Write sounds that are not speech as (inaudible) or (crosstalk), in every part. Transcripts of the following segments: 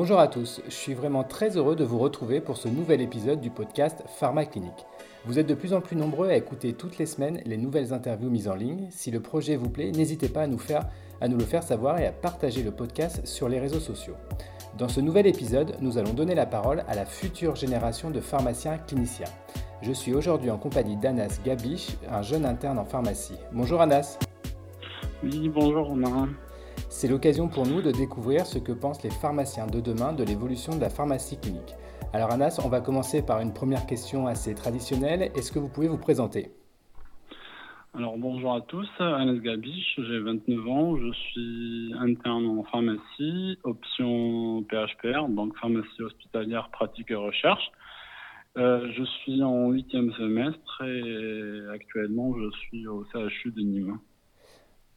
bonjour à tous, je suis vraiment très heureux de vous retrouver pour ce nouvel épisode du podcast Pharma Clinique. Vous êtes de plus en plus nombreux à écouter toutes les semaines les nouvelles interviews mises en ligne. Si le projet vous plaît, n'hésitez pas à nous, faire, à nous le faire savoir et à partager le podcast sur les réseaux sociaux. Dans ce nouvel épisode, nous allons donner la parole à la future génération de pharmaciens cliniciens. Je suis aujourd'hui en compagnie d'Anas Gabiche, un jeune interne en pharmacie. Bonjour Anas. Oui, bonjour Romain. C'est l'occasion pour nous de découvrir ce que pensent les pharmaciens de demain de l'évolution de la pharmacie clinique. Alors Anas, on va commencer par une première question assez traditionnelle. Est-ce que vous pouvez vous présenter? Alors bonjour à tous, Anas Gabiche, j'ai 29 ans, je suis interne en pharmacie, option PHPR, donc pharmacie hospitalière pratique et recherche. Euh, je suis en huitième semestre et actuellement je suis au CHU de Nîmes.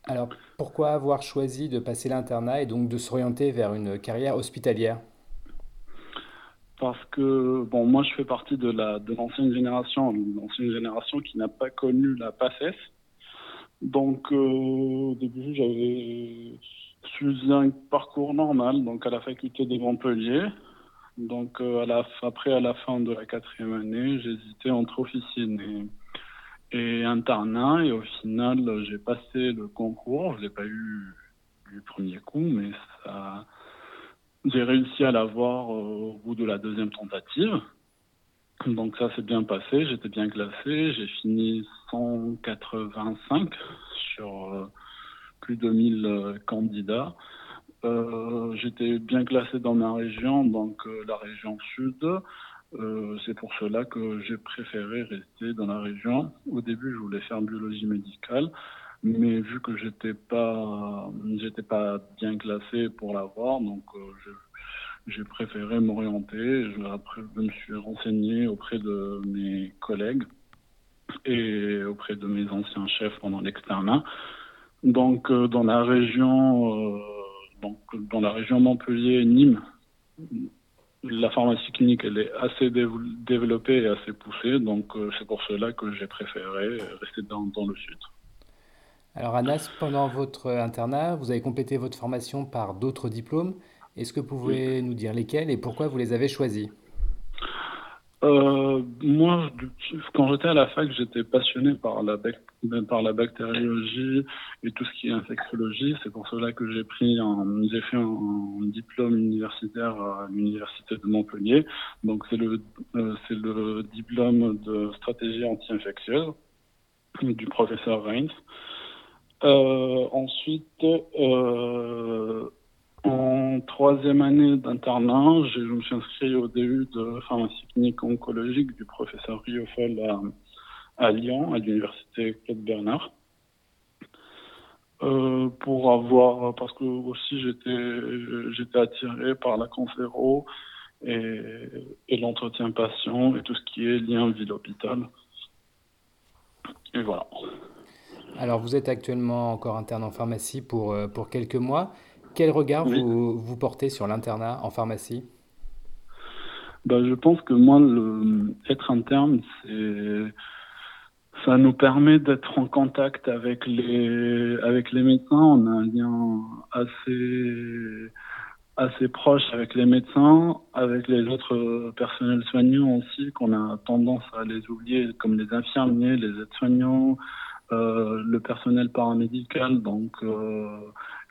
Alors pourquoi avoir choisi de passer l'internat et donc de s'orienter vers une carrière hospitalière? Parce que bon, moi je fais partie de la de l'ancienne génération, l'ancienne génération qui n'a pas connu la PACES. Donc euh, au début j'avais suivi un parcours normal, donc à la faculté de Montpellier. Donc euh, après à la fin de la quatrième année, j'hésitais entre officine et, et internat, et au final j'ai passé le concours. Je l'ai pas eu du premier coup, mais ça j'ai réussi à l'avoir euh, au bout de la deuxième tentative. Donc ça s'est bien passé, j'étais bien classé, j'ai fini 185 sur euh, plus de 1000 euh, candidats. J'étais bien classé dans ma région, donc la région sud. Euh, c'est pour cela que j'ai préféré rester dans la région. Au début, je voulais faire biologie médicale, mais vu que j'étais pas pas bien classé pour l'avoir donc euh, j'ai préféré m'orienter je, je me suis renseigné auprès de mes collègues et auprès de mes anciens chefs pendant l'externat donc euh, dans la région donc dans la région Montpellier Nîmes la pharmacie clinique elle est assez développée et assez poussée donc euh, c'est pour cela que j'ai préféré rester dans, dans le sud. Alors Anas, pendant votre internat, vous avez complété votre formation par d'autres diplômes. Est-ce que vous pouvez nous dire lesquels et pourquoi vous les avez choisis? Euh, moi, quand j'étais à la fac, j'étais passionné par la, par la bactériologie et tout ce qui est infectiologie. C'est pour cela que j'ai pris j'ai fait un, diplôme universitaire à l'université de Montpellier. Donc c'est le, euh, c'est le diplôme de stratégie anti-infectieuse du professeur Reins. Euh, ensuite, euh, en troisième année d'internat, je me suis inscrit au début de pharmacie clinique oncologique du professeur Riofol à, à Lyon, à l'université Claude Bernard. Euh, pour avoir, parce que aussi j'étais, j'étais attiré par la cancéro et, et l'entretien patient et tout ce qui est lien ville-hôpital. Et voilà. Alors, vous êtes actuellement encore interne en pharmacie pour, euh, pour quelques mois. Quel regard vous, vous, portez sur l'internat en pharmacie? Ben, Je pense que moi, le, être interne, c'est ça nous permet d'être en contact avec les avec les médecins. On a un lien assez assez proche avec les médecins, avec les autres personnels soignants aussi, qu'on a tendance à les oublier, comme les infirmiers, les aides-soignants, euh, le personnel paramédical, donc euh,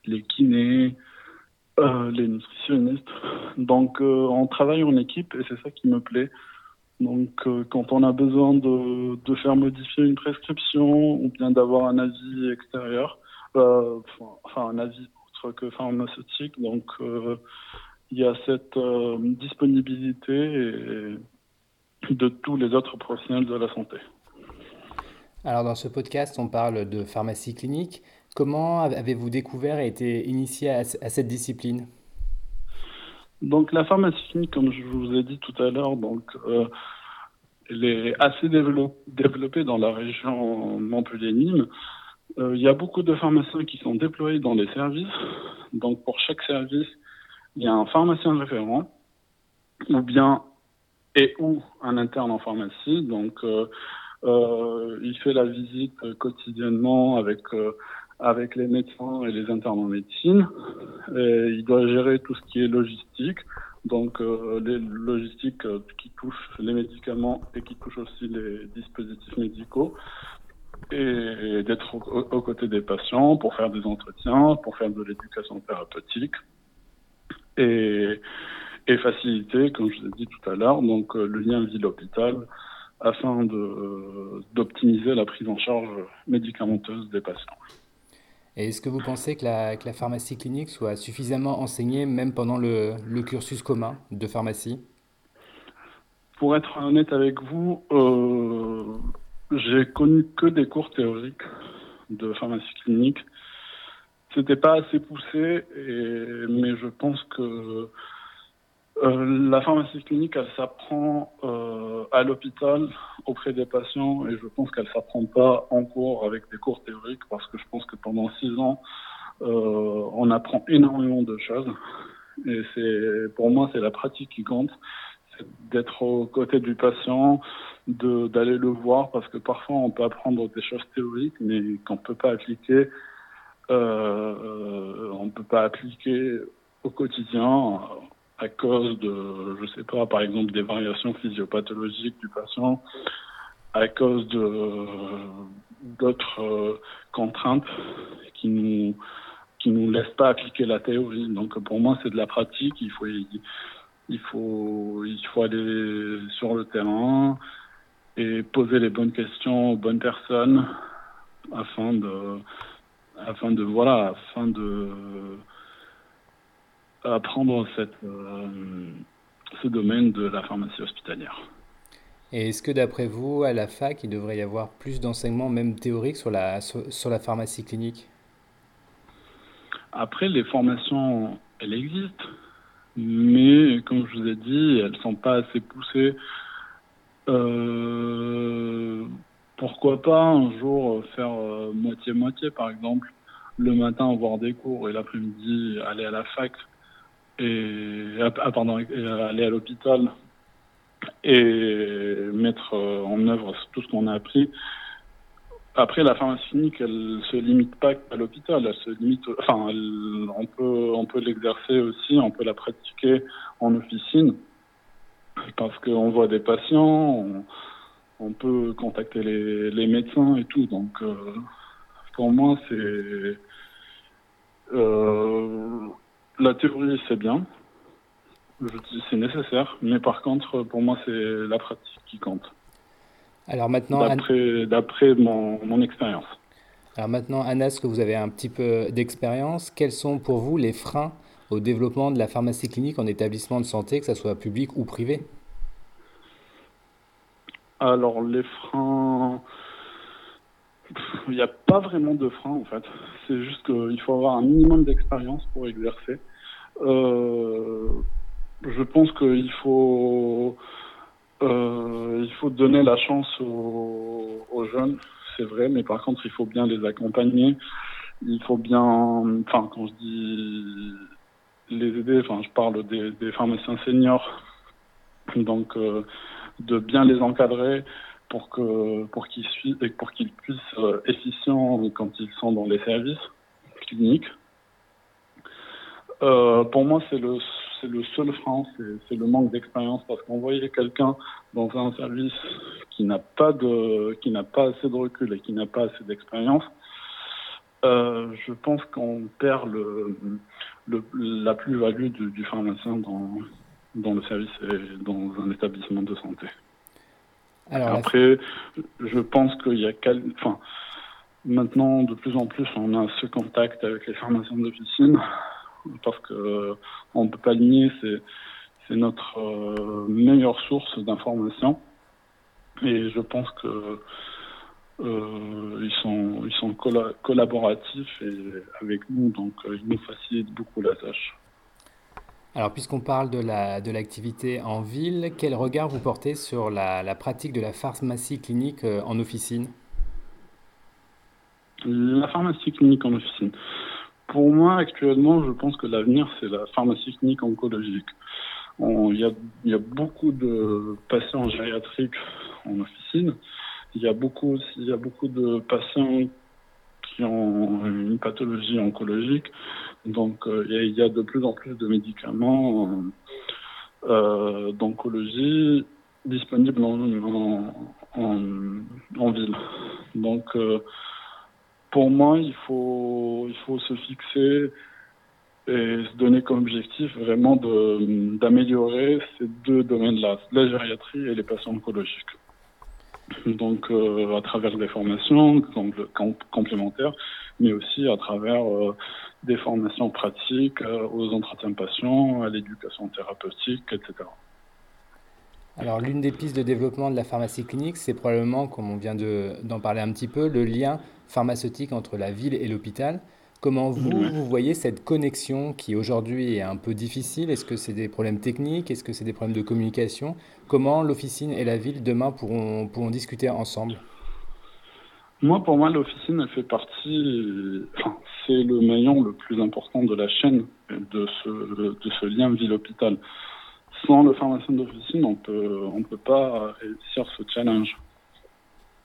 les kinés, euh, les nutritionnistes. Donc on travaille en équipe et c'est ça qui me plaît. Donc quand on a besoin de, faire modifier une prescription ou bien d'avoir un avis extérieur, enfin un avis autre que pharmaceutique, donc il y a cette disponibilité de tous les autres professionnels de la santé. Alors dans ce podcast, on parle de pharmacie clinique. Comment avez-vous découvert et été initié à, cette discipline? Donc la pharmacie comme je vous ai dit tout à l'heure, donc euh, elle est assez développée dans la région Montpellier-Nîmes. Euh, il y a beaucoup de pharmaciens qui sont déployés dans les services. Donc pour chaque service, il y a un pharmacien référent ou bien et ou un interne en pharmacie. Donc euh, euh, il fait la visite quotidiennement avec euh, avec les médecins et les internes en médecine. il doit gérer tout ce qui est logistique, donc euh, les logistiques euh, qui touchent les médicaments et qui touchent aussi les dispositifs médicaux et, d'être aux, côtés des patients pour faire des entretiens, pour faire de l'éducation thérapeutique et, faciliter, comme je vous ai dit tout à l'heure, donc euh, le lien ville-hôpital afin d'optimiser la prise en charge médicamenteuse des patients. Et est-ce que vous pensez que la, pharmacie clinique soit suffisamment enseignée, même pendant le, cursus commun de pharmacie? Pour être honnête avec vous, euh, j'ai connu que des cours théoriques de pharmacie clinique. C'était pas assez poussé, mais je pense que euh, la pharmacie clinique, elle s'apprend euh, à l'hôpital auprès des patients et je pense qu'elle s'apprend pas en cours avec des cours théoriques parce que je pense que pendant six ans, euh, on apprend énormément de choses. Et c'est pour moi c'est la pratique qui compte, c'est d'être aux côtés du patient, de d'aller le voir parce que parfois on peut apprendre des choses théoriques mais qu'on peut pas appliquer, euh, on peut pas appliquer au quotidien à cause de, je sais pas, par exemple des variations physiopathologiques du patient, à cause d'autres euh, contraintes qui nous qui nous laissent pas appliquer la théorie. Donc pour moi c'est de la pratique. Il faut il faut il faut aller sur le terrain et poser les bonnes questions aux bonnes personnes afin de afin de voilà afin de apprendre cette, euh, ce domaine de la pharmacie hospitalière. Et est-ce que d'après vous, à la fac, il devrait y avoir plus d'enseignements, même théoriques, sur la, sur, la pharmacie clinique? Après, les formations, elles existent, mais comme je vous ai dit, elles ne sont pas assez poussées. Euh, pourquoi pas un jour faire euh, moitié-moitié, par exemple, le matin avoir des cours et l'après-midi aller à la fac et ah, pardon, aller à l'hôpital et mettre euh, en œuvre tout ce qu'on a appris. Après, la pharmacie clinique, elle se limite pas à l'hôpital, elle se limite, enfin, on peut, on peut l'exercer aussi, on peut la pratiquer en officine, parce qu'on voit des patients, on, peut contacter les, médecins et tout. Donc, euh, pour moi, c'est euh, la théorie, c'est bien. C'est nécessaire. Mais par contre, pour moi, c'est la pratique qui compte. Alors maintenant, d'après mon, mon expérience. Alors maintenant, Anna, est-ce que vous avez un petit peu d'expérience Quels sont pour vous les freins au développement de la pharmacie clinique en établissement de santé, que ce soit public ou privé? Alors les freins, il n'y a pas vraiment de freins en fait. C'est juste qu'il faut avoir un minimum d'expérience pour exercer. Euh, je pense qu'il faut, euh, il faut donner la chance aux, jeunes, c'est vrai, mais par contre, il faut bien les accompagner. Il faut bien, enfin, quand je dis les aider, enfin, je parle des, pharmaciens seniors, donc euh, de bien les encadrer pour que pour qu'ils pour qu'ils puissent être efficients quand ils sont dans les services cliniques. Euh, pour moi, c'est le, c'est le seul frein, c'est, le manque d'expérience parce qu'envoyer quelqu'un dans un service qui n'a pas de, qui n'a pas assez de recul et qui n'a pas assez d'expérience, euh, je pense qu'on perd le, le la plus-value du, du, pharmacien dans, dans le service et dans un établissement de santé. Alors, Après, je pense qu'il y a, enfin, maintenant de plus en plus, on a ce contact avec les pharmaciens d'officine parce que euh, on peut pas nier, c'est c'est notre euh, meilleure source d'information et je pense que euh, ils sont ils sont collaboratifs et avec nous donc ils nous facilitent beaucoup la tâche. Alors, puisqu'on parle de la de l'activité en ville, quel regard vous portez sur la, la pratique de la pharmacie clinique en officine? La pharmacie clinique en officine. Pour moi, actuellement, je pense que l'avenir, c'est la pharmacie clinique oncologique. Il y a, beaucoup de patients gériatriques en officine. Il y a beaucoup, de patients qui ont une pathologie oncologique. Donc, il y, a de plus en plus de médicaments d'oncologie disponibles en, en, ville. Donc, pour moi, il faut, il faut se fixer et se donner comme objectif vraiment d'améliorer ces deux domaines-là, la gériatrie et les patients oncologiques. Donc euh, à travers des formations complémentaires, mais aussi à travers euh, des formations pratiques euh, aux entretiens patients, à l'éducation thérapeutique, etc. Alors l'une des pistes de développement de la pharmacie clinique, c'est probablement, comme on vient d'en parler un petit peu, le lien pharmaceutique entre la ville et l'hôpital. Comment vous, vous voyez cette connexion qui aujourd'hui est un peu difficile? Est-ce que c'est des problèmes techniques? Est-ce que c'est des problèmes de communication? Comment l'officine et la ville demain pourront, pourront discuter ensemble? Moi, pour moi, l'officine, elle fait partie, enfin, c'est le maillon le plus important de la chaîne de ce, de ce lien ville-hôpital. Sans le pharmacien d'officine, on peut, on peut pas réussir ce challenge.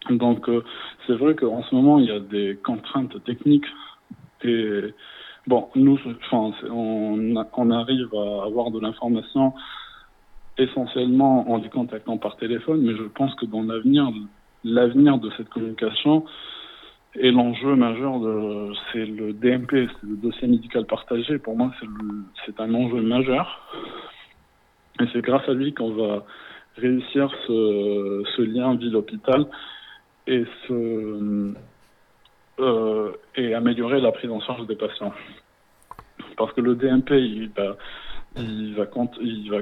Donc, euh, c'est vrai qu'en ce moment, il y a des contraintes techniques et bon, nous, on arrive à avoir de l'information essentiellement en les contactant par téléphone, mais je pense que dans l'avenir, l'avenir de cette communication et l'enjeu majeur de, c'est le DMP, c'est le dossier médical partagé. Pour moi, c'est, c'est un enjeu majeur. Et c'est grâce à lui qu'on va réussir ce, lien ville-hôpital euh, et améliorer la prise en charge des patients. Parce que le DMP, il va,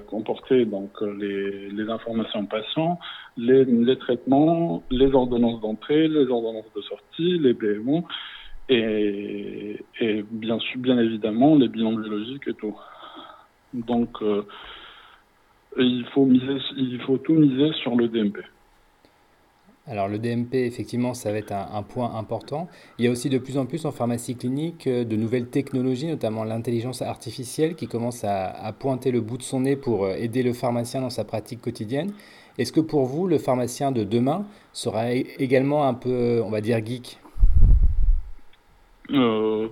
comporter donc les, les informations patients, les, traitements, les ordonnances d'entrée, les ordonnances de sortie, les BMO et, et bien bien évidemment, les bilans biologiques et tout. Donc, euh, il faut miser, il faut tout miser sur le DMP. Alors le DMP, effectivement, ça va être un, point important. Il y a aussi de plus en plus en pharmacie clinique euh, de nouvelles technologies, notamment l'intelligence artificielle qui commence à, pointer le bout de son nez pour euh, aider le pharmacien dans sa pratique quotidienne. Est-ce que pour vous, le pharmacien de demain sera également un peu, on va dire, geek? Euh,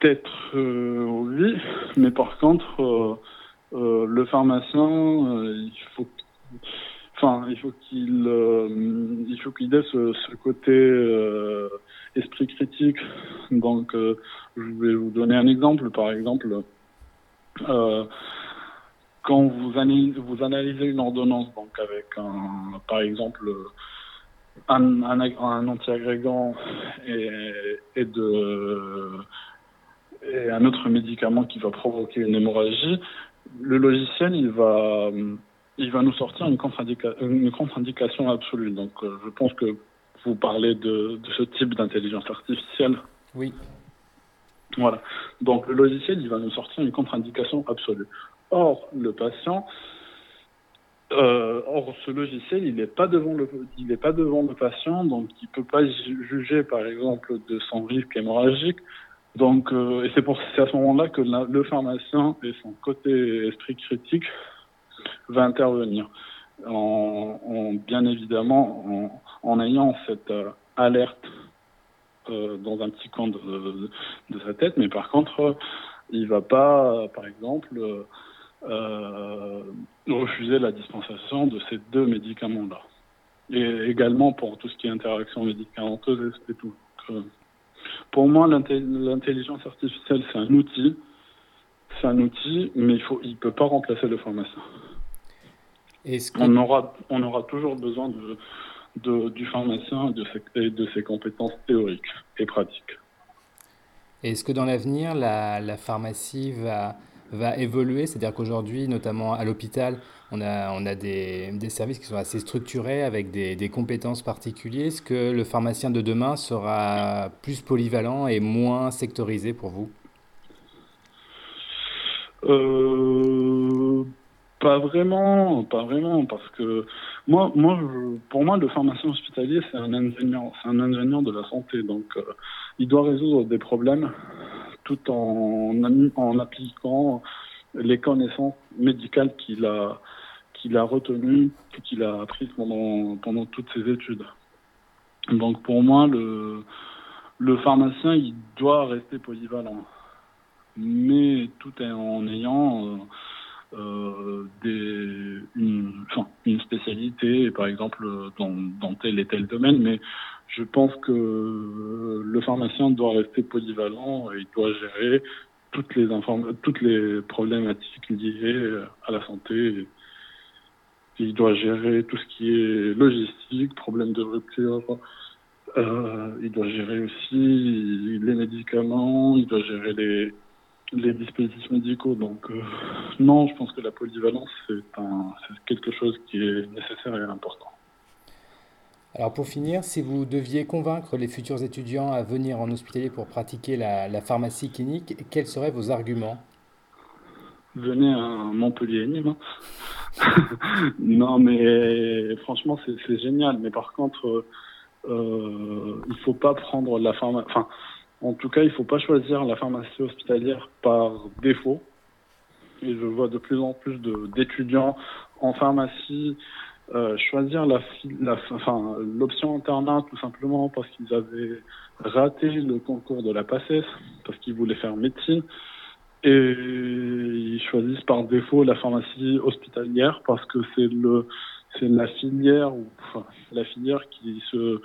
Peut-être oui, mais par contre, le pharmacien, il faut Enfin, il faut qu'il euh, il faut qu'il ait ce, ce côté euh, esprit critique. Donc, euh, je vais vous donner un exemple. Par exemple, quand vous analysez, vous analysez une ordonnance, donc avec un, par exemple, un, un, un antiagrégant et, et de et un autre médicament qui va provoquer une hémorragie, le logiciel il va il va nous sortir une contre-indication absolue. Donc, euh, je pense que vous parlez de, ce type d'intelligence artificielle. Oui. Voilà. Donc, le logiciel, il va nous sortir une contre-indication absolue. Or, le patient, euh, or, ce logiciel, il n'est pas devant le, il n'est pas devant le patient, donc il peut pas juger, par exemple, de son risque hémorragique. Donc, euh, et c'est pour à ce moment-là que le pharmacien et son côté esprit critique va intervenir. En, bien évidemment en, ayant cette euh, alerte euh, dans un petit coin de, sa tête, mais par contre, il va pas, par exemple, euh, refuser la dispensation de ces deux médicaments-là. Et également pour tout ce qui est interaction médicamenteuse et tout. Pour moi, l'intelligence artificielle, c'est un outil. C'est un outil, mais il il peut pas remplacer le pharmacien on, aura, on aura toujours besoin de, de du pharmacien et de, ses, de ses compétences théoriques et pratiques. Est-ce que dans l'avenir, la, la, pharmacie va, va évoluer. C'est-à-dire qu'aujourd'hui, notamment à l'hôpital, on a, on a des, des, services qui sont assez structurés avec des, des compétences particulières. Est-ce que le pharmacien de demain sera plus polyvalent et moins sectorisé pour vous? Euh, pas vraiment, pas vraiment, parce que moi, moi, pour moi, le pharmacien hospitalier, c'est un ingénieur, c'est un ingénieur de la santé, donc euh, il doit résoudre des problèmes tout en, appliquant les connaissances médicales qu'il a, qu'il a retenues, qu'il a apprises pendant, pendant toutes ses études. Donc pour moi, le, le pharmacien, il doit rester polyvalent. Mais tout en ayant euh, une par exemple dans, dans tel et tel domaine. Mais je pense que le pharmacien doit rester polyvalent et il doit gérer toutes les toutes les problématiques liées à la santé. Il doit gérer tout ce qui est logistique, problème de rupture. Euh, il doit gérer aussi les médicaments. Il doit gérer les les dispositifs médicaux. Donc euh, non, je pense que la polyvalence c'est quelque chose qui est nécessaire et important. Alors pour finir, si vous deviez convaincre les futurs étudiants à venir en hospitalier pour pratiquer la, pharmacie clinique, quels seraient vos arguments? Venez à Montpellier, Nîmes. (laughs) non, mais franchement, c'est génial. Mais par contre, euh, il faut pas prendre la pharmacie. Enfin, en tout cas, il faut pas choisir la pharmacie hospitalière par défaut. Et je vois de plus en plus d'étudiants en pharmacie euh, choisir la, la enfin l'option internat tout simplement parce qu'ils avaient raté le concours de la PACES parce qu'ils voulaient faire médecine et ils choisissent par défaut la pharmacie hospitalière parce que c'est le c'est la filière ou enfin, la filière qui se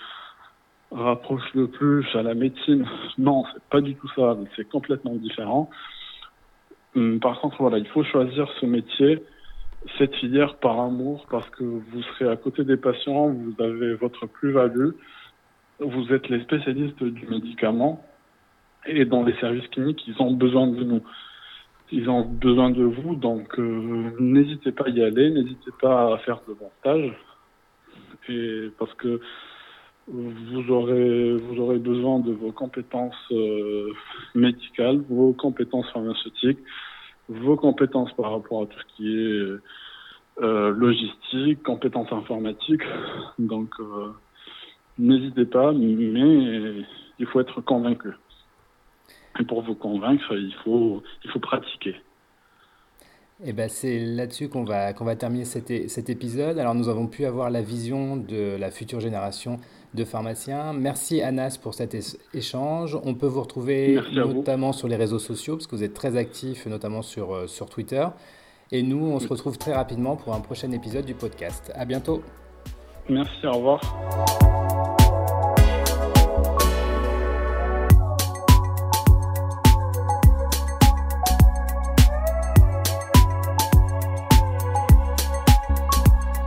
rapproche le plus à la médecine. Non, c'est pas du tout ça, c'est complètement différent. Hum, par contre, voilà, il faut choisir ce métier cette filière par amour parce que vous serez à côté des patients, vous avez votre plus-value, vous êtes les spécialistes du médicament et dans les services cliniques, ils ont besoin de nous. Ils ont besoin de vous, donc euh, n'hésitez pas à y aller, n'hésitez pas à faire de bons stages, et parce que vous aurez vous aurez besoin de vos compétences euh, médicales, vos compétences pharmaceutiques, vos compétences par rapport à tout ce qui est euh, logistique, compétences informatiques. Donc, euh, n'hésitez pas, mais il faut être convaincu. Et pour vous convaincre, il faut, il faut pratiquer. Eh ben c'est là-dessus qu'on va, qu'on va terminer cet, cet, épisode. Alors nous avons pu avoir la vision de la future génération de pharmaciens. Merci Anas pour cet échange. On peut vous retrouver notamment sur les réseaux sociaux parce que vous êtes très actif, notamment sur, euh, sur Twitter. Et nous, on se retrouve très rapidement pour un prochain épisode du podcast. À bientôt. Merci, au revoir.